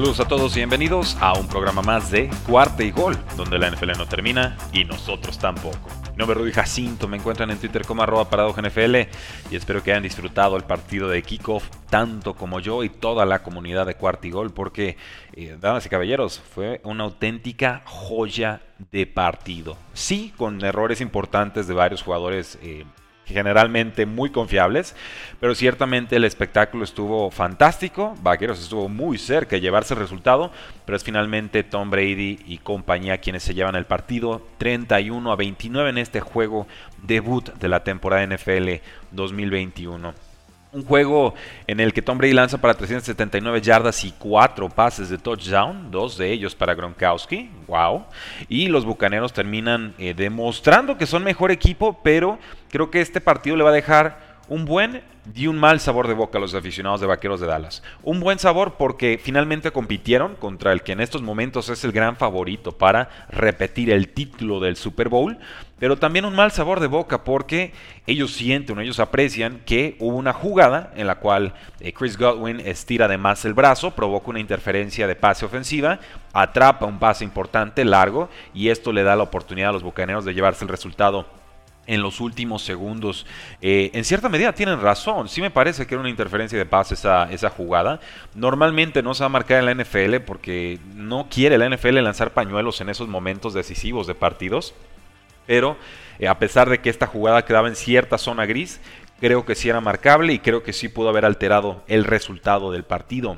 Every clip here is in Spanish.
Saludos a todos y bienvenidos a un programa más de Cuarta y Gol, donde la NFL no termina y nosotros tampoco. Mi nombre es Rudy Jacinto, me encuentran en Twitter como arroba NFL y espero que hayan disfrutado el partido de kickoff tanto como yo y toda la comunidad de Cuarta y Gol porque, eh, damas y caballeros, fue una auténtica joya de partido. Sí, con errores importantes de varios jugadores eh, generalmente muy confiables, pero ciertamente el espectáculo estuvo fantástico, Vaqueros estuvo muy cerca de llevarse el resultado, pero es finalmente Tom Brady y compañía quienes se llevan el partido 31 a 29 en este juego debut de la temporada NFL 2021. Un juego en el que Tom Brady lanza para 379 yardas y 4 pases de touchdown, dos de ellos para Gronkowski, wow. Y los Bucaneros terminan eh, demostrando que son mejor equipo, pero creo que este partido le va a dejar un buen y un mal sabor de boca a los aficionados de Vaqueros de Dallas. Un buen sabor porque finalmente compitieron contra el que en estos momentos es el gran favorito para repetir el título del Super Bowl, pero también un mal sabor de boca porque ellos sienten, ellos aprecian que hubo una jugada en la cual eh, Chris Godwin estira de más el brazo, provoca una interferencia de pase ofensiva, atrapa un pase importante, largo, y esto le da la oportunidad a los Bucaneros de llevarse el resultado en los últimos segundos. Eh, en cierta medida tienen razón, sí me parece que era una interferencia de paz esa, jugada. Normalmente no se va a marcar en la NFL porque no quiere la NFL lanzar pañuelos en esos momentos decisivos de partidos. Pero eh, a pesar de que esta jugada quedaba en cierta zona gris, creo que sí era marcable y creo que sí pudo haber alterado el resultado del partido.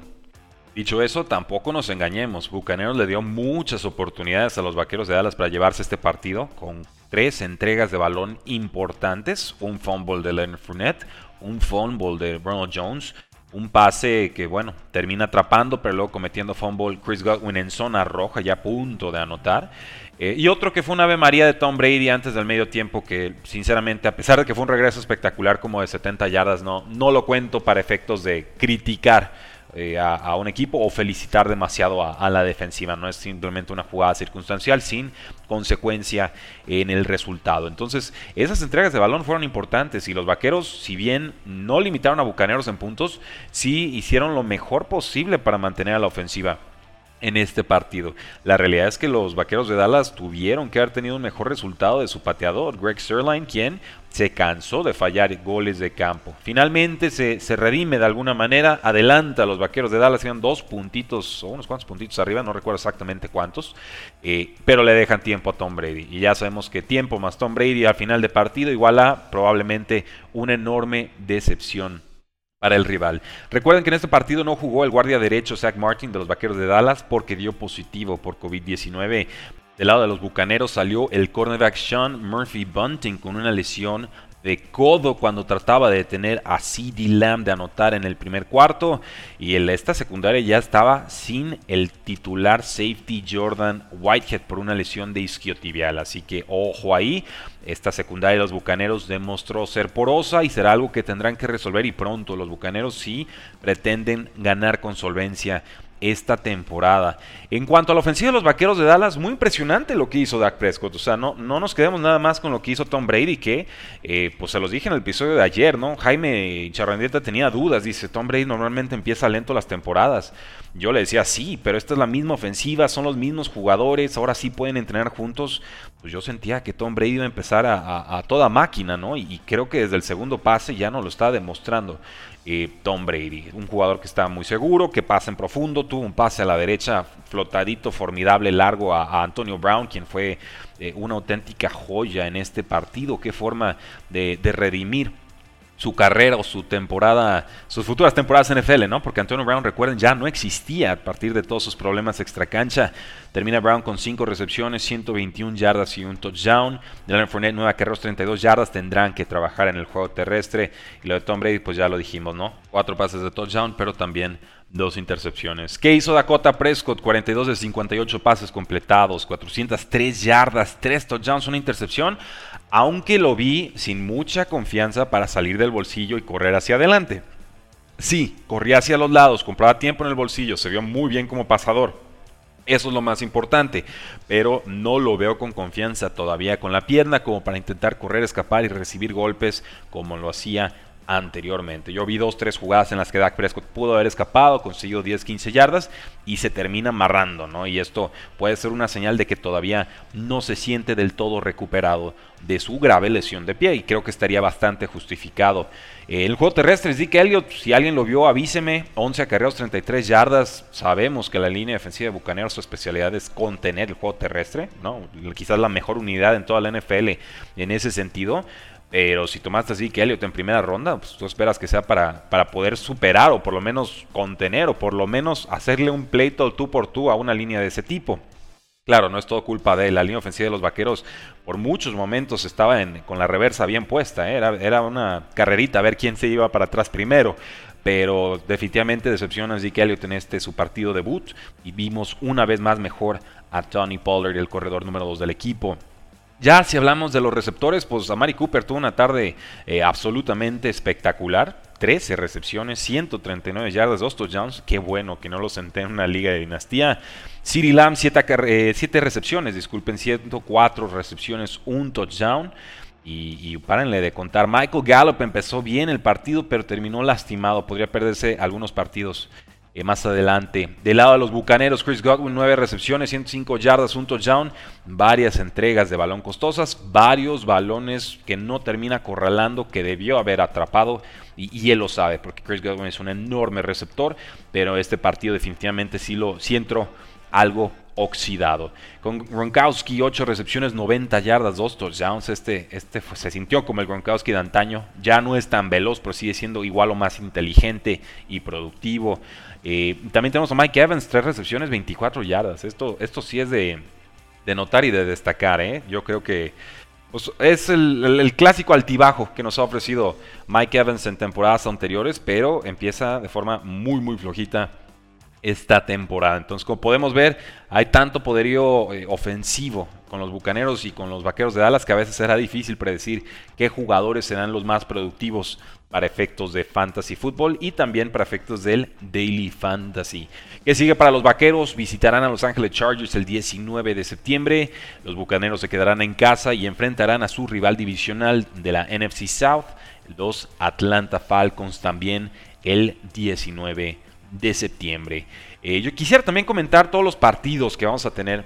Dicho eso, tampoco nos engañemos. Bucaneros le dio muchas oportunidades a los Vaqueros de Dallas para llevarse este partido con tres entregas de balón importantes, un fumble de Leonard Fournette, un fumble de Ronald Jones, un pase que, bueno, termina atrapando, pero luego cometiendo fumble Chris Godwin en zona roja, ya a punto de anotar. Eh, y otro que fue una Ave María de Tom Brady antes del medio tiempo, que sinceramente, a pesar de que fue un regreso espectacular como de 70 yardas, no, no lo cuento para efectos de criticar eh, a, un equipo o felicitar demasiado a, la defensiva. No es simplemente una jugada circunstancial sin consecuencia en el resultado. Entonces, esas entregas de balón fueron importantes y los vaqueros, si bien no limitaron a Bucaneros en puntos, sí hicieron lo mejor posible para mantener a la ofensiva en este partido. La realidad es que los Vaqueros de Dallas tuvieron que haber tenido un mejor resultado de su pateador, Greg Sirline, quien se cansó de fallar goles de campo. Finalmente se, redime de alguna manera, adelanta a los Vaqueros de Dallas, iban dos puntitos o unos cuantos puntitos arriba, no recuerdo exactamente cuántos, eh, pero le dejan tiempo a Tom Brady. Y ya sabemos que tiempo más Tom Brady al final de partido igual a probablemente una enorme decepción para el rival. Recuerden que en este partido no jugó el guardia derecho Zach Martin de los Vaqueros de Dallas porque dio positivo por COVID-19. Del lado de los Bucaneros salió el cornerback Sean Murphy Bunting con una lesión de codo cuando trataba de detener a CD Lamb de anotar en el primer cuarto. Y en esta secundaria ya estaba sin el titular safety Jordan Whitehead por una lesión de isquiotibial, así que ojo ahí, esta secundaria de los Bucaneros demostró ser porosa y será algo que tendrán que resolver y pronto los Bucaneros sí pretenden ganar con solvencia esta temporada. En cuanto a la ofensiva de los Vaqueros de Dallas, muy impresionante lo que hizo Dak Prescott. O sea, no, no nos quedemos nada más con lo que hizo Tom Brady, que eh, pues se los dije en el episodio de ayer, ¿no? Jaime Charrandieta tenía dudas, dice, Tom Brady normalmente empieza lento las temporadas. Yo le decía, sí, pero esta es la misma ofensiva, son los mismos jugadores, ahora sí pueden entrenar juntos. Pues yo sentía que Tom Brady iba a empezar a, toda máquina, ¿no? Y, y creo que desde el segundo pase ya no lo está demostrando. Tom Brady. Un jugador que está muy seguro, que pasa en profundo, tuvo un pase a la derecha flotadito, formidable, largo a, Antonio Brown, quien fue eh, una auténtica joya en este partido. Qué forma de, redimir su carrera o su temporada, sus futuras temporadas en NFL, ¿no? Porque Antonio Brown, recuerden, ya no existía a partir de todos sus problemas extracancha. Termina Brown con 5 recepciones, 121 yardas y un touchdown. Leonard Fournette, 9 carreras, 32 yardas. Tendrán que trabajar en el juego terrestre. Y lo de Tom Brady, pues ya lo dijimos, ¿no? 4 pases de touchdown, pero también dos intercepciones. ¿Qué hizo Dakota Prescott? 42 de 58 pases completados, 403 yardas, 3 touchdowns, una intercepción aunque lo vi sin mucha confianza para salir del bolsillo y correr hacia adelante. Sí, corría hacia los lados, compraba tiempo en el bolsillo, se vio muy bien como pasador. Eso es lo más importante, pero no lo veo con confianza todavía con la pierna como para intentar correr, escapar y recibir golpes como lo hacía anteriormente. Yo vi dos, tres jugadas en las que Dak Prescott pudo haber escapado, consiguió 10, 15 yardas y se termina amarrando, ¿no? Y esto puede ser una señal de que todavía no se siente del todo recuperado de su grave lesión de pie y creo que estaría bastante justificado. El juego terrestre, Zeke Elliott, si alguien lo vio, avíseme, 11 acarreos, 33 yardas. Sabemos que la línea defensiva de Bucaneros su especialidad es contener el juego terrestre, ¿no? Quizás la mejor unidad en toda la NFL en ese sentido. Pero si tomaste así que Elliot en primera ronda, pues tú esperas que sea para, para poder superar o por lo menos contener o por lo menos hacerle un pleito tú por tú a una línea de ese tipo. Claro, no es todo culpa de la línea ofensiva de los vaqueros. Por muchos momentos estaba con la reversa bien puesta. ¿eh? Era, era, una carrerita a ver quién se iba para atrás primero. Pero definitivamente decepciona a Zeke Elliott en este su partido debut. Y vimos una vez más mejor a Tony Pollard, el corredor número 2 del equipo. Ya si hablamos de los receptores, pues Amari Cooper tuvo una tarde eh, absolutamente espectacular. 13 recepciones, 139 yardas, 2 touchdowns. Qué bueno que no lo senté en una liga de dinastía. Siri Lamb, 7 eh, recepciones, disculpen, 104 recepciones, un touchdown. Y, y, párenle de contar. Michael Gallup empezó bien el partido, pero terminó lastimado. Podría perderse algunos partidos eh, más adelante. Del lado de los Bucaneros, Chris Godwin, 9 recepciones, 105 yardas, un touchdown, varias entregas de balón costosas, varios balones que no termina acorralando, que debió haber atrapado. Y, él lo sabe, porque Chris Godwin es un enorme receptor, pero este partido definitivamente sí lo siento algo oxidado. Con Gronkowski, 8 recepciones, 90 yardas, 2 touchdowns. Este, este se sintió como el Gronkowski de antaño. Ya no es tan veloz, pero sigue siendo igual o más inteligente y productivo. Eh, también tenemos a Mike Evans, tres recepciones, 24 yardas. Esto, esto sí es de, notar y de destacar. ¿eh? Yo creo que pues, es el, clásico altibajo que nos ha ofrecido Mike Evans en temporadas anteriores, pero empieza de forma muy, muy flojita esta temporada. Entonces, como podemos ver, hay tanto poderío eh, ofensivo con los Bucaneros y con los Vaqueros de Dallas que a veces será difícil predecir qué jugadores serán los más productivos para efectos de fantasy fútbol y también para efectos del daily fantasy. ¿Qué sigue para los Vaqueros? Visitarán a Los Ángeles Chargers el 19 de septiembre. Los Bucaneros se quedarán en casa y enfrentarán a su rival divisional de la NFC South, los Atlanta Falcons también el 19 de septiembre. Eh, yo quisiera también comentar todos los partidos que vamos a tener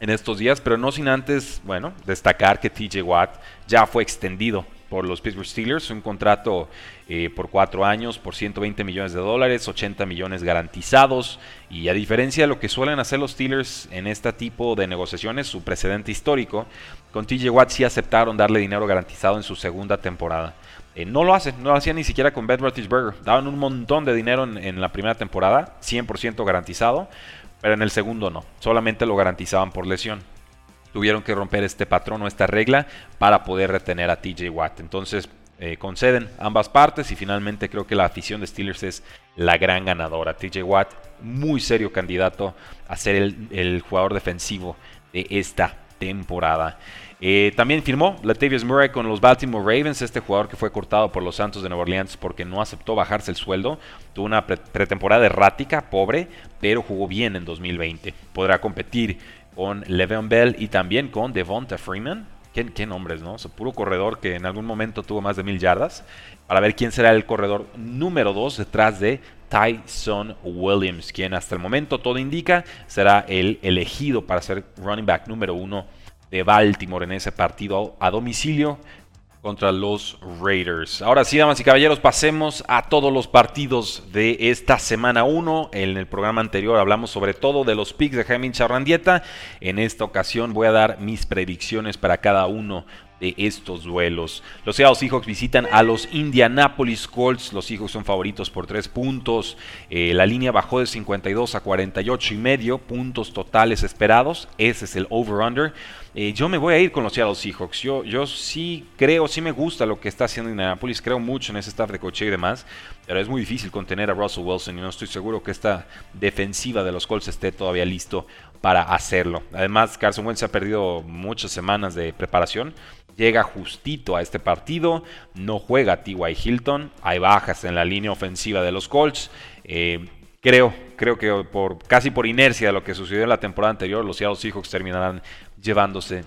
en estos días, pero no sin antes, bueno, destacar que TJ Watt ya fue extendido por los Pittsburgh Steelers, un contrato eh, por cuatro años por 120 millones de dólares, 80 millones garantizados. Y a diferencia de lo que suelen hacer los Steelers en este tipo de negociaciones, su precedente histórico, con TJ Watt sí aceptaron darle dinero garantizado en su segunda temporada. Eh, no lo hacen, no lo hacían ni siquiera con Ben Roethlisberger. Daban un montón de dinero en, la primera temporada, 100% garantizado, pero en el segundo no, solamente lo garantizaban por lesión tuvieron que romper este patrón o esta regla para poder retener a TJ Watt. Entonces eh, conceden ambas partes y finalmente creo que la afición de Steelers es la gran ganadora. TJ Watt, muy serio candidato a ser el, jugador defensivo de esta temporada. Eh, también firmó Latavius Murray con los Baltimore Ravens, este jugador que fue cortado por los Santos de Nueva Orleans porque no aceptó bajarse el sueldo. Tuvo una pretemporada errática, pobre, pero jugó bien en 2020. Podrá competir con Le'Veon Bell y también con Devonta Freeman. ¿Qué, nombres, no? O puro corredor que en algún momento tuvo más de mil yardas. Para ver quién será el corredor número 2 detrás de Tyson Williams, quien hasta el momento todo indica será el elegido para ser running back número 1 de Baltimore en ese partido a domicilio contra los Raiders. Ahora sí, damas y caballeros, pasemos a todos los partidos de esta semana 1. En el programa anterior hablamos sobre todo de los picks de Jaime Charrandieta. En esta ocasión voy a dar mis predicciones para cada uno de estos duelos. Los Seattle Seahawks visitan a los Indianapolis Colts. Los Seahawks son favoritos por 3 puntos. Eh, la línea bajó de 52 a 48 y medio puntos totales esperados. Ese es el over-under. Eh, yo me voy a ir con los Seattle Seahawks. Yo, yo sí creo, sí me gusta lo que está haciendo Indianapolis. Creo mucho en ese staff de coche y demás. Pero es muy difícil contener a Russell Wilson y no estoy seguro que esta defensiva de los Colts esté todavía listo para hacerlo. Además, Carson Wentz ha perdido muchas semanas de preparación llega justito a este partido, no juega T.Y. Hilton, hay bajas en la línea ofensiva de los Colts. Eh, creo, creo que por casi por inercia de lo que sucedió en la temporada anterior, los Seattle Seahawks terminarán llevándose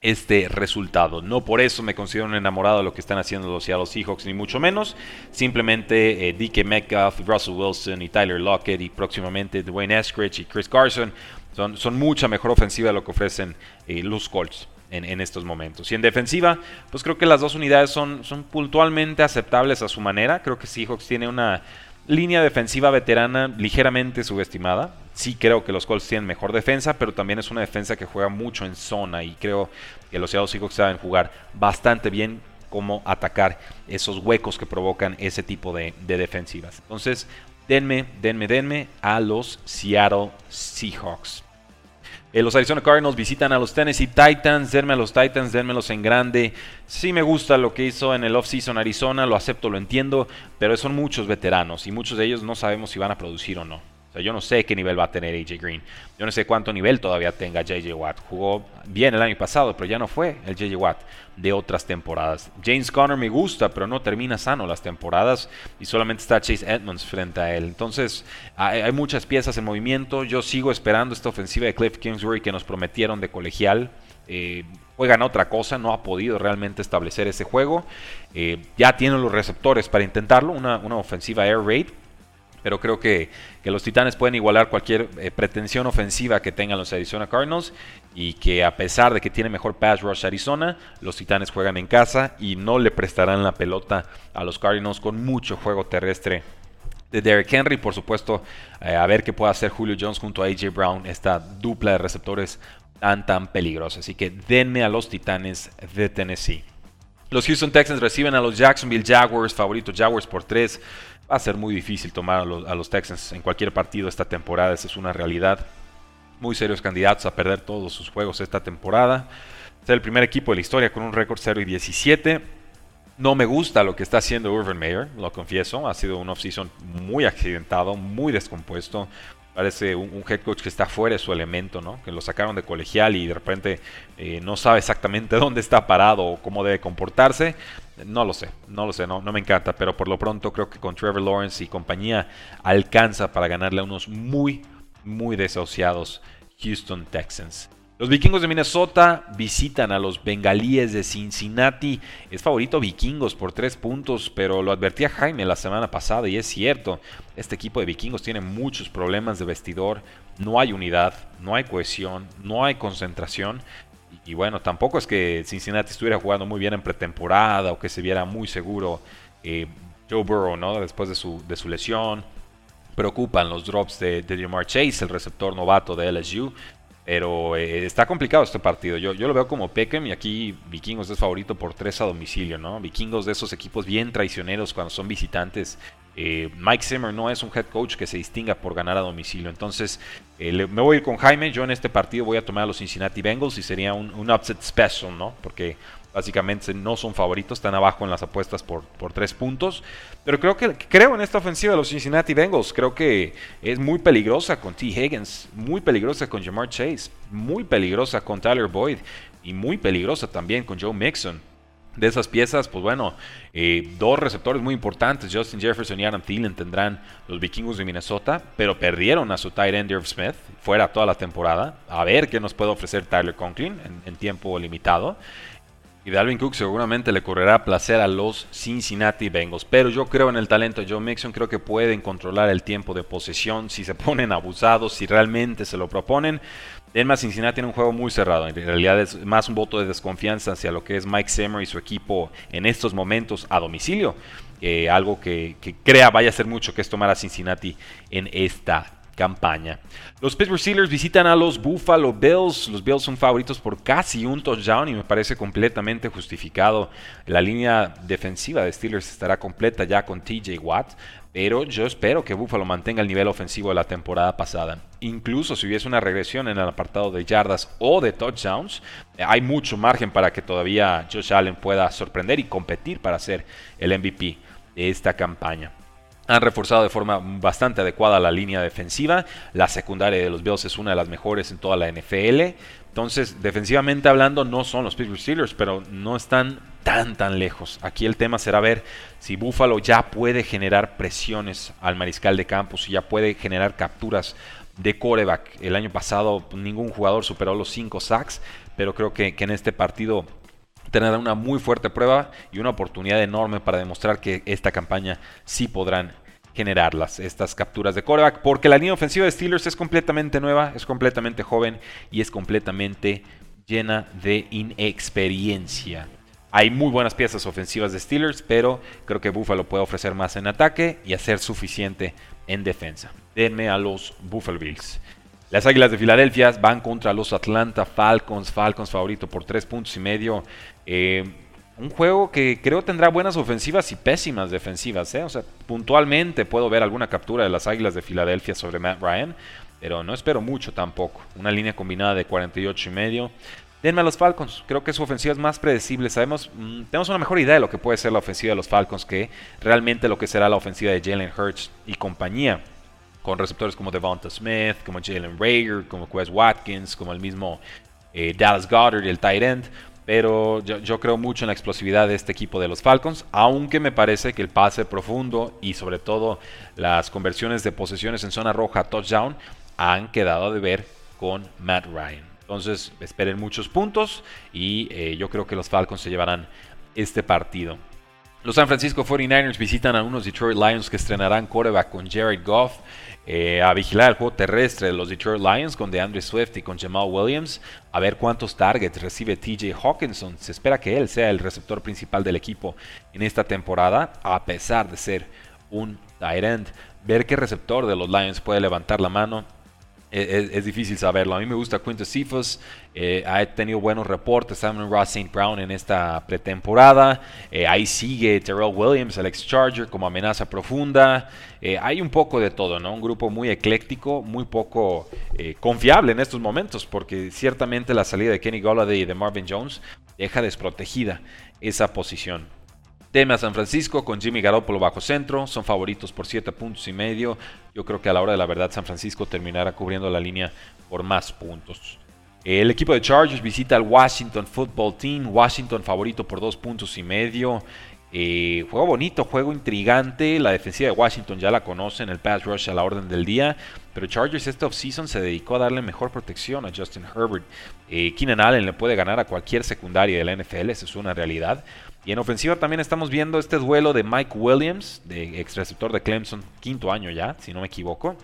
este resultado. No por eso me considero un enamorado de lo que están haciendo los Seattle Seahawks, ni mucho menos. Simplemente eh, DK Metcalf, Russell Wilson y Tyler Lockett y próximamente Dwayne Eskridge y Chris Carson son, son mucha mejor ofensiva de lo que ofrecen eh, los Colts en, estos momentos. Y en defensiva, pues creo que las dos unidades son, son puntualmente aceptables a su manera. Creo que Seahawks tiene una línea defensiva veterana ligeramente subestimada. Sí creo que los Colts tienen mejor defensa, pero también es una defensa que juega mucho en zona y creo que los Seattle Seahawks saben jugar bastante bien cómo atacar esos huecos que provocan ese tipo de, de defensivas. Entonces, denme, denme, denme a los Seattle Seahawks. Eh, los Arizona Cardinals visitan a los Tennessee Titans. Denme a los Titans, denmelos en grande. Sí me gusta lo que hizo en el offseason Arizona, lo acepto, lo entiendo, pero son muchos veteranos y muchos de ellos no sabemos si van a producir o no. O sea, yo no sé qué nivel va a tener AJ Green. Yo no sé cuánto nivel todavía tenga JJ Watt. Jugó bien el año pasado, pero ya no fue el JJ Watt de otras temporadas. James Conner me gusta, pero no termina sano las temporadas y solamente está Chase Edmonds frente a él. Entonces, hay, muchas piezas en movimiento. Yo sigo esperando esta ofensiva de Cliff Kingsbury que nos prometieron de colegial. Eh, juegan otra cosa, no ha podido realmente establecer ese juego. Eh, ya tienen los receptores para intentarlo, una, una ofensiva air raid pero creo que, los Titanes pueden igualar cualquier eh, pretensión ofensiva que tengan los Arizona Cardinals y que a pesar de que tiene mejor pass rush Arizona, los Titanes juegan en casa y no le prestarán la pelota a los Cardinals con mucho juego terrestre de Derrick Henry, por supuesto, eh, a ver qué puede hacer Julio Jones junto a AJ Brown, esta dupla de receptores tan tan peligrosa. Así que denme a los Titanes de Tennessee. Los Houston Texans reciben a los Jacksonville Jaguars, favoritos Jaguars por 3 va a ser muy difícil tomar a los, Texans en cualquier partido esta temporada, esa es una realidad. Muy serios candidatos a perder todos sus juegos esta temporada. Ser el primer equipo de la historia con un récord 0 y 17. No me gusta lo que está haciendo Urban Meyer, lo confieso. Ha sido un offseason muy accidentado, muy descompuesto. Parece un, head coach que está fuera de su elemento, ¿no? Que lo sacaron de colegial y de repente eh, no sabe exactamente dónde está parado o cómo debe comportarse. No lo sé, no lo sé, no, no me encanta, pero por lo pronto creo que con Trevor Lawrence y compañía alcanza para ganarle a unos muy, muy desahuciados Houston Texans. Los vikingos de Minnesota visitan a los bengalíes de Cincinnati. Es favorito vikingos por tres puntos, pero lo advertía Jaime la semana pasada y es cierto. Este equipo de vikingos tiene muchos problemas de vestidor. No hay unidad, no hay cohesión, no hay concentración. Y, bueno, tampoco es que Cincinnati estuviera jugando muy bien en pretemporada o que se viera muy seguro eh, Joe Burrow, ¿no? Después de su, de su lesión. Preocupan los drops de, de Chase, el receptor novato de LSU. Pero eh, está complicado este partido. Yo, yo lo veo como Peckham y aquí Vikingos es favorito por tres a domicilio, ¿no? Vikingos de esos equipos bien traicioneros cuando son visitantes. Eh, Mike Zimmer no es un head coach que se distinga por ganar a domicilio. Entonces, eh, me voy a ir con Jaime. Yo en este partido voy a tomar a los Cincinnati Bengals y sería un, upset special, ¿no? Porque Básicamente no son favoritos, están abajo en las apuestas por, por tres puntos. Pero creo que creo en esta ofensiva de los Cincinnati Bengals. Creo que es muy peligrosa con T. Higgins, muy peligrosa con Jamar Chase, muy peligrosa con Tyler Boyd y muy peligrosa también con Joe Mixon. De esas piezas, pues bueno, eh, dos receptores muy importantes, Justin Jefferson y Adam Thielen, tendrán los vikingos de Minnesota, pero perdieron a su tight end Smith fuera toda la temporada. A ver qué nos puede ofrecer Tyler Conklin en tiempo limitado. Y Dalvin Cook seguramente le correrá placer a los Cincinnati Bengals. Pero yo creo en el talento de Joe Mixon. Creo que pueden controlar el tiempo de posesión si se ponen abusados, si realmente se lo proponen. Además, Cincinnati tiene un juego muy cerrado. En realidad es más un voto de desconfianza hacia lo que es Mike Zimmer y su equipo en estos momentos a domicilio. algo que, que, crea vaya a ser mucho que es tomar a Cincinnati en esta campaña. Los Pittsburgh Steelers visitan a los Buffalo Bills. Los Bills son favoritos por casi un touchdown y me parece completamente justificado. La línea defensiva de Steelers estará completa ya con TJ Watt, pero yo espero que Buffalo mantenga el nivel ofensivo de la temporada pasada. Incluso si hubiese una regresión en el apartado de yardas o de touchdowns, hay mucho margen para que todavía Josh Allen pueda sorprender y competir para ser el MVP de esta campaña. Han reforzado de forma bastante adecuada la línea defensiva. La secundaria de los Bills es una de las mejores en toda la NFL. Entonces, defensivamente hablando, no son los Pittsburgh Steelers, pero no están tan tan lejos. Aquí el tema será ver si Buffalo ya puede generar presiones al mariscal de campo, si ya puede generar capturas de coreback. El año pasado ningún jugador superó los 5 sacks, pero creo que, que en este partido tendrá una muy fuerte prueba y una oportunidad enorme para demostrar que esta campaña sí podrán generarlas, estas capturas de coreback, porque la línea ofensiva de Steelers es completamente nueva, es completamente joven y es completamente llena de inexperiencia. Hay muy buenas piezas ofensivas de Steelers, pero creo que Buffalo puede ofrecer más en ataque y hacer suficiente en defensa. Denme a los Buffalo Bills. Las Águilas de Filadelfia van contra los Atlanta Falcons. Falcons favorito por tres puntos y medio. Eh, un juego que creo tendrá buenas ofensivas y pésimas defensivas. ¿eh? O sea, puntualmente puedo ver alguna captura de las Águilas de Filadelfia sobre Matt Ryan, pero no espero mucho tampoco. Una línea combinada de 48 y medio. Denme a los Falcons. Creo que su ofensiva es más predecible. Sabemos, mm, tenemos una mejor idea de lo que puede ser la ofensiva de los Falcons que realmente lo que será la ofensiva de Jalen Hurts y compañía con receptores como Devonta Smith, como Jalen Rager, como Quest Watkins, como el mismo eh, Dallas Goddard el tight end. Pero yo, creo mucho en la explosividad de este equipo de los Falcons, aunque me parece que el pase profundo y sobre todo las conversiones de posesiones en zona roja touchdown han quedado de ver con Matt Ryan. Entonces esperen muchos puntos y eh, yo creo que los Falcons se llevarán este partido. Los San Francisco 49ers visitan a unos Detroit Lions que estrenarán coreback con Jared Goff. Eh, a vigilar el juego terrestre de los Detroit Lions con DeAndre Swift y con Jamal Williams, a ver cuántos targets recibe TJ Hawkinson. Se espera que él sea el receptor principal del equipo en esta temporada, a pesar de ser un tight end. Ver qué receptor de los Lions puede levantar la mano es, difícil saberlo. A mí me gusta Quintus Cephas, eh, ha tenido buenos reportes, Simon Ross St. Brown en esta pretemporada. Eh, ahí sigue Terrell Williams, el ex-Charger, como amenaza profunda. Eh, hay un poco de todo, ¿no? Un grupo muy ecléctico, muy poco confiable en estos momentos, porque ciertamente la salida de Kenny Golladay y de Marvin Jones deja desprotegida esa posición. Teme a San Francisco con Jimmy Garoppolo bajo centro. Son favoritos por 7 puntos y medio. Yo creo que a la hora de la verdad San Francisco terminará cubriendo la línea por más puntos. El equipo de Chargers visita al Washington Football Team. Washington favorito por 2 puntos y medio. Eh, juego bonito, juego intrigante. La defensiva de Washington ya la conocen, el pass rush a la orden del día. Pero Chargers este offseason se dedicó a darle mejor protección a Justin Herbert. Eh, Keenan Allen le puede ganar a cualquier secundaria de la NFL, eso es una realidad. Y en ofensiva también estamos viendo este duelo de Mike Williams, de ex receptor de Clemson, quinto año ya, si no me equivoco.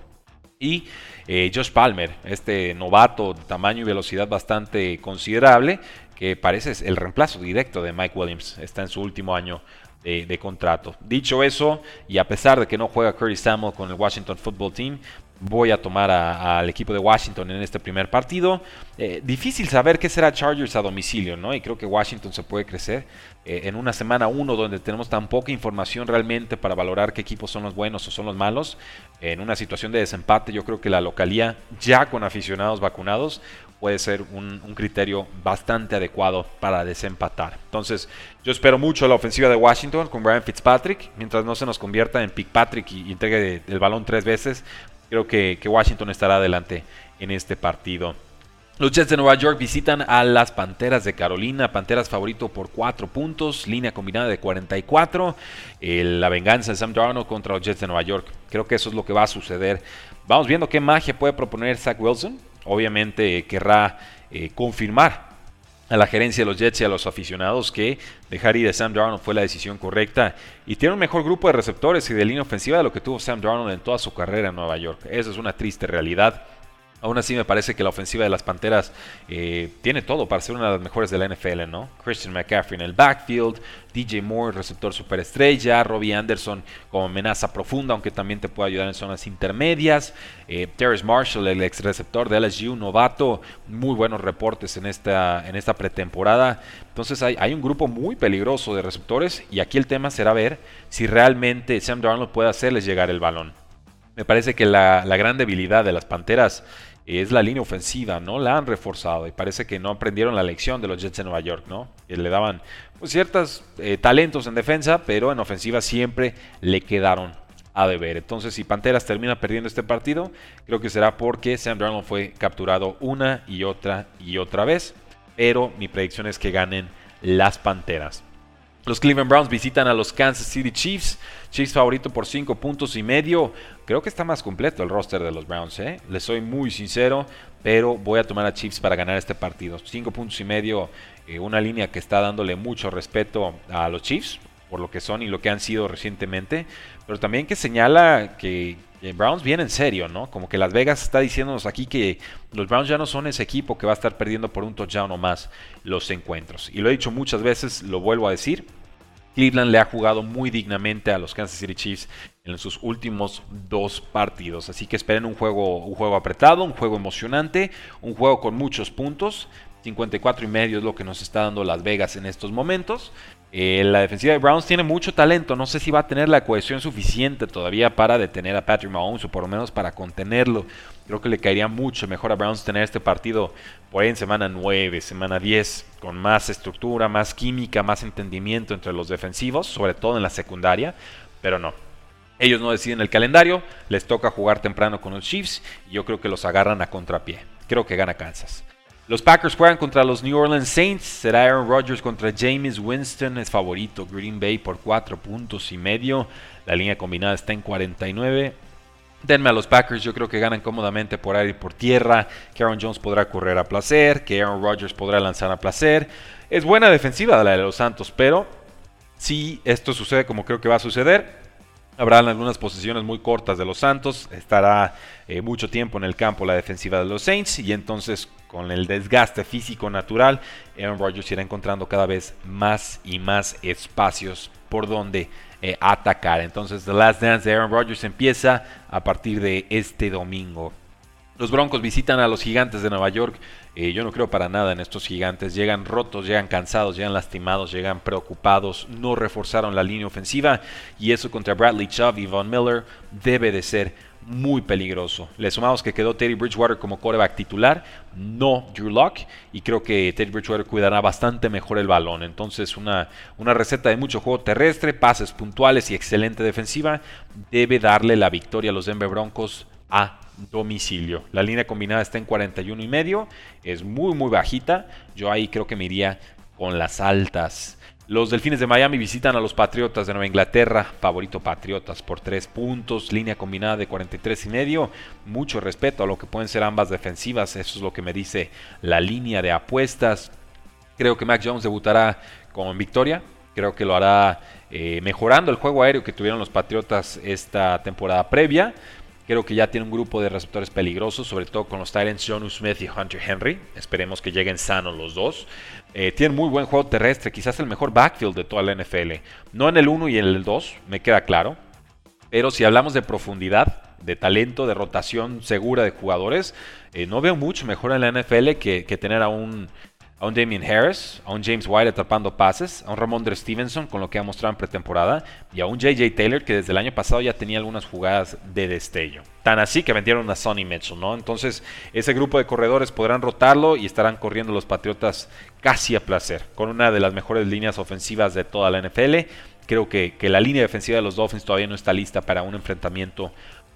Y eh, Josh Palmer, este novato de tamaño y velocidad bastante considerable, que parece el reemplazo directo de Mike Williams. Está en su último año de, contrato. Dicho eso, y a pesar de que no juega Curtis Samuel con el Washington Football Team, voy a tomar al equipo de Washington en este primer partido. Eh, difícil saber qué será Chargers a domicilio, ¿no? Y creo que Washington se puede crecer eh, en una semana 1 donde tenemos tan poca información realmente para valorar qué equipos son los buenos o son los malos. En una situación de desempate, yo creo que la localía, ya con aficionados vacunados, puede ser un, criterio bastante adecuado para desempatar. Entonces, yo espero mucho la ofensiva de Washington con Brian Fitzpatrick, mientras no se nos convierta en Pick Patrick y, entregue el balón tres veces, creo que, Washington estará adelante en este partido. Los Jets de Nueva York visitan a las Panteras de Carolina. Panteras favorito por 4 puntos, línea combinada de 44. la venganza de Sam Darnold contra los Jets de Nueva York. Creo que eso es lo que va a suceder. Vamos viendo qué magia puede proponer Zach Wilson obviamente querrá eh, confirmar a la gerencia de los Jets y a los aficionados que dejar ir a Sam Darnold fue la decisión correcta y tiene un mejor grupo de receptores y de línea ofensiva de lo que tuvo Sam Darnold en toda su carrera en Nueva York. Esa es una triste realidad. Aún así me parece que la ofensiva de las Panteras eh, tiene todo para ser una de las mejores de la NFL, ¿no? Christian McCaffrey en el backfield, DJ Moore, receptor superestrella, Robbie Anderson como amenaza profunda, aunque también te puede ayudar en zonas intermedias, eh, Terrence Marshall, el ex receptor de LSU, novato, muy buenos reportes en esta, en esta pretemporada. Entonces hay, hay un grupo muy peligroso de receptores y aquí el tema será ver si realmente Sam Darnold puede hacerles llegar el balón. Me parece que la, gran debilidad de las Panteras es la línea ofensiva, ¿no? La han reforzado y parece que no aprendieron la lección de los Jets de Nueva York, ¿no? Que le daban pues, ciertos eh, talentos en defensa, pero en ofensiva siempre le quedaron a deber. Entonces, si Panteras termina perdiendo este partido, creo que será porque Sam Darnold fue capturado una y otra y otra vez. Pero mi predicción es que ganen las Panteras. Los Cleveland Browns visitan a los Kansas City Chiefs. Chiefs favorito por 5 puntos y medio. Creo que está más completo el roster de los Browns, ¿eh? Les soy muy sincero, pero voy a tomar a Chiefs para ganar este partido. 5 puntos y medio, eh, una línea que está dándole mucho respeto a los Chiefs, por lo que son y lo que han sido recientemente, pero también que señala que, Browns viene en serio, ¿no? Como que Las Vegas está diciéndonos aquí que los Browns ya no son ese equipo que va a estar perdiendo por un touchdown o más los encuentros. Y lo he dicho muchas veces, lo vuelvo a decir, Cleveland le ha jugado muy dignamente a los Kansas City Chiefs en sus últimos dos partidos. Así que esperen un juego, un juego apretado, un juego emocionante, un juego con muchos puntos. 54 y medio es lo que nos está dando Las Vegas en estos momentos. Eh, la defensiva de Browns tiene mucho talento. No sé si va a tener la cohesión suficiente todavía para detener a Patrick Mahomes o por lo menos para contenerlo. Creo que le caería mucho mejor a Browns tener este partido por ahí en semana 9, semana 10, con más estructura, más química, más entendimiento entre los defensivos, sobre todo en la secundaria, pero no. Ellos no deciden el calendario, les toca jugar temprano con los Chiefs y yo creo que los agarran a contrapié. Creo que gana Kansas. Los Packers juegan contra los New Orleans Saints. Será Aaron Rodgers contra James Winston. Es favorito Green Bay por 4 puntos y medio. La línea combinada está en 49. Denme a los Packers, yo creo que ganan cómodamente por aire y por tierra, que Aaron Jones podrá correr a placer, que Aaron Rodgers podrá lanzar a placer. Es buena defensiva la de los Santos, pero si esto sucede como creo que va a suceder, habrá algunas posiciones muy cortas de los Santos, estará eh, mucho tiempo en el campo la defensiva de los Saints y entonces con el desgaste físico natural, Aaron Rodgers irá encontrando cada vez más y más espacios por donde eh, atacar. Entonces, The Last Dance de Aaron Rodgers empieza a partir de este domingo. Los Broncos visitan a los gigantes de Nueva York. Eh, yo no creo para nada en estos gigantes. Llegan rotos, llegan cansados, llegan lastimados, llegan preocupados. No reforzaron la línea ofensiva. Y eso contra Bradley Chubb y Von Miller debe de ser muy peligroso. Le sumamos que quedó Teddy Bridgewater como coreback titular, no Drew Locke, y creo que Teddy Bridgewater cuidará bastante mejor el balón. Entonces, una, una receta de mucho juego terrestre, pases puntuales y excelente defensiva debe darle la victoria a los Denver Broncos a domicilio. La línea combinada está en 41 y medio, es muy muy bajita. Yo ahí creo que me iría con las altas. Los Delfines de Miami visitan a los Patriotas de Nueva Inglaterra, favorito Patriotas por 3 puntos, línea combinada de 43 y medio. Mucho respeto a lo que pueden ser ambas defensivas, eso es lo que me dice la línea de apuestas. Creo que Mac Jones debutará con victoria, creo que lo hará eh, mejorando el juego aéreo que tuvieron los Patriotas esta temporada previa. Creo que ya tiene un grupo de receptores peligrosos, sobre todo con los Titans John Smith y Hunter Henry. Esperemos que lleguen sanos los dos. Eh, tiene muy buen juego terrestre, quizás el mejor backfield de toda la NFL. No en el 1 y en el 2, me queda claro. Pero si hablamos de profundidad, de talento, de rotación segura de jugadores, eh, no veo mucho mejor en la NFL que tener a un a un Damien Harris, a un James White atrapando pases, a un Ramondre Stevenson con lo que ha mostrado en pretemporada y a un JJ Taylor que desde el año pasado ya tenía algunas jugadas de destello. Tan así que vendieron a Sonny Mitchell, ¿no? Entonces ese grupo de corredores podrán rotarlo y estarán corriendo los Patriotas casi a placer, con una de las mejores líneas ofensivas de toda la NFL. Creo que, que la línea defensiva de los Dolphins todavía no está lista para un enfrentamiento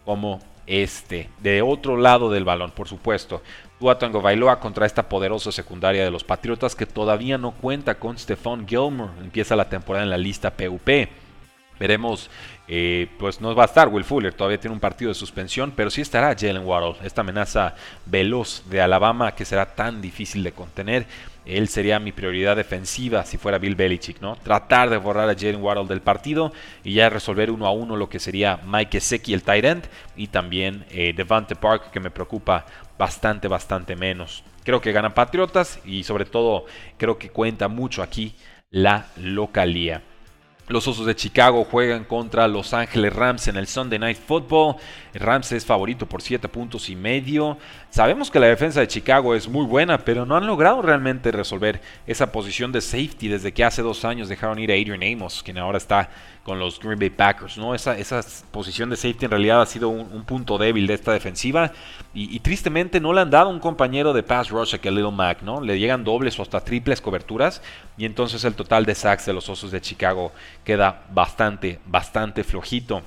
como este. De otro lado del balón, por supuesto. Tua Tango Bailoa contra esta poderosa secundaria de los Patriotas que todavía no cuenta con Stephon Gilmore. Empieza la temporada en la lista PUP. Veremos, eh, pues no va a estar Will Fuller, todavía tiene un partido de suspensión, pero sí estará Jalen Waddle, esta amenaza veloz de Alabama que será tan difícil de contener. Él sería mi prioridad defensiva si fuera Bill Belichick, ¿no? Tratar de borrar a Jalen Waddle del partido y ya resolver uno a uno lo que sería Mike Gesicki, el tight end, y también eh, Devante Park, que me preocupa bastante, bastante menos. Creo que gana Patriotas y sobre todo creo que cuenta mucho aquí la localía. Los Osos de Chicago juegan contra Los Ángeles Rams en el Sunday Night Football. Rams es favorito por 7 puntos y medio. Sabemos que la defensa de Chicago es muy buena, pero no han logrado realmente resolver esa posición de safety desde que hace dos años dejaron ir a Adrian Amos, quien ahora está con los Green Bay Packers. ¿no? Esa, posición de safety en realidad ha sido un, punto débil de esta defensiva y, tristemente no le han dado un compañero de pass rush a que Little Mac. ¿no? Le llegan dobles o hasta triples coberturas y entonces el total de sacks de los Osos de Chicago queda bastante, bastante flojito.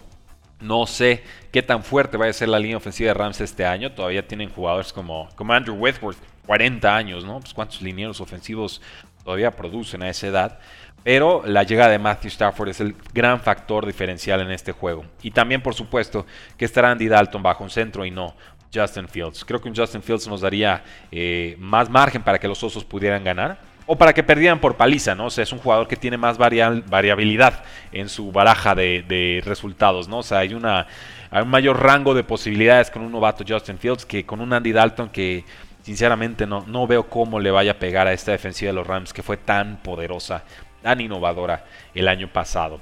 No sé qué tan fuerte va a ser la línea ofensiva de Rams este año. Todavía tienen jugadores como, como Andrew Whitworth, 40 años, ¿no? Pues cuántos linieros ofensivos todavía producen a esa edad. Pero la llegada de Matthew Stafford es el gran factor diferencial en este juego. Y también, por supuesto, que estará Andy Dalton bajo un centro y no Justin Fields. Creo que un Justin Fields nos daría eh, más margen para que los Osos pudieran ganar o para que perdieran por paliza, ¿no? O sea, es un jugador que tiene más variabilidad en su baraja de, resultados, ¿no? O sea, hay, una, un mayor rango de posibilidades con un novato Justin Fields que con un Andy Dalton que sinceramente no, no veo cómo le vaya a pegar a esta defensiva de los Rams que fue tan poderosa, tan innovadora el año pasado.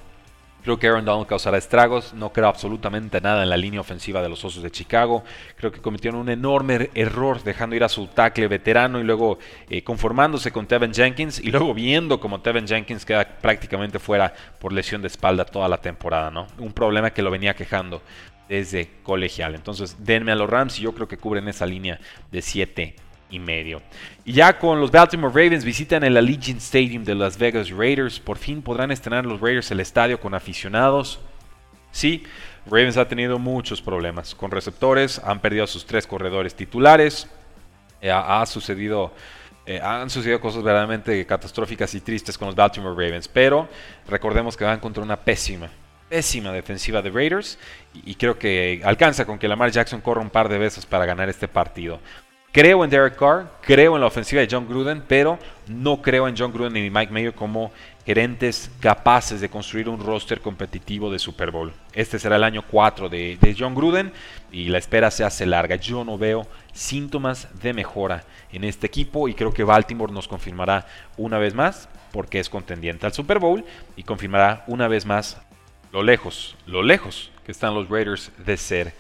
Creo que Aaron Donald causará estragos. No creo absolutamente nada en la línea ofensiva de los Osos de Chicago. Creo que cometieron un enorme error dejando ir a su tackle veterano y luego eh, conformándose con Tevin Jenkins y luego viendo como Tevin Jenkins queda prácticamente fuera por lesión de espalda toda la temporada. ¿no? Un problema que lo venía quejando desde colegial. Entonces denme a los Rams y yo creo que cubren esa línea de 7 y medio. Y ya con los Baltimore Ravens visitan el Allegiant Stadium de Las Vegas Raiders. Por fin podrán estrenar los Raiders el estadio con aficionados. Sí, Ravens ha tenido muchos problemas con receptores, han perdido a sus tres corredores titulares. Eh, ha, sucedido eh, han sucedido cosas verdaderamente catastróficas y tristes con los Baltimore Ravens, pero recordemos que van contra una pésima, pésima defensiva de Raiders y, creo que alcanza con que Lamar Jackson corra un par de veces para ganar este partido. Creo en Derek Carr, creo en la ofensiva de John Gruden, pero no creo en John Gruden ni Mike Mayo como gerentes capaces de construir un roster competitivo de Super Bowl. Este será el año 4 de, de, John Gruden y la espera se hace larga. Yo no veo síntomas de mejora en este equipo y creo que Baltimore nos confirmará una vez más porque es contendiente al Super Bowl y confirmará una vez más lo lejos, lo lejos que están los Raiders de ser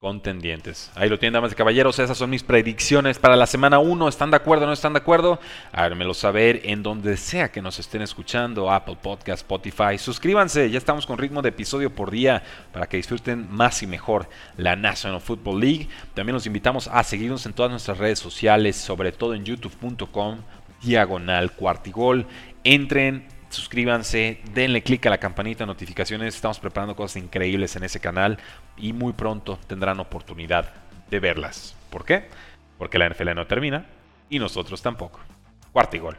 contendientes. Ahí lo tienen, damas y caballeros. Esas son mis predicciones para la semana 1. ¿Están de acuerdo o no están de acuerdo? Háganmelo saber en donde sea que nos estén escuchando, Apple Podcast, Spotify. Suscríbanse, ya estamos con ritmo de episodio por día para que disfruten más y mejor la National Football League. También los invitamos a seguirnos en todas nuestras redes sociales, sobre todo en youtube.com, diagonal cuartigol. Entren, suscríbanse, denle click a la campanita de notificaciones, estamos preparando cosas increíbles en ese canal y muy pronto tendrán oportunidad de verlas. ¿Por qué? Porque la NFL no termina y nosotros tampoco. Cuarto y gol.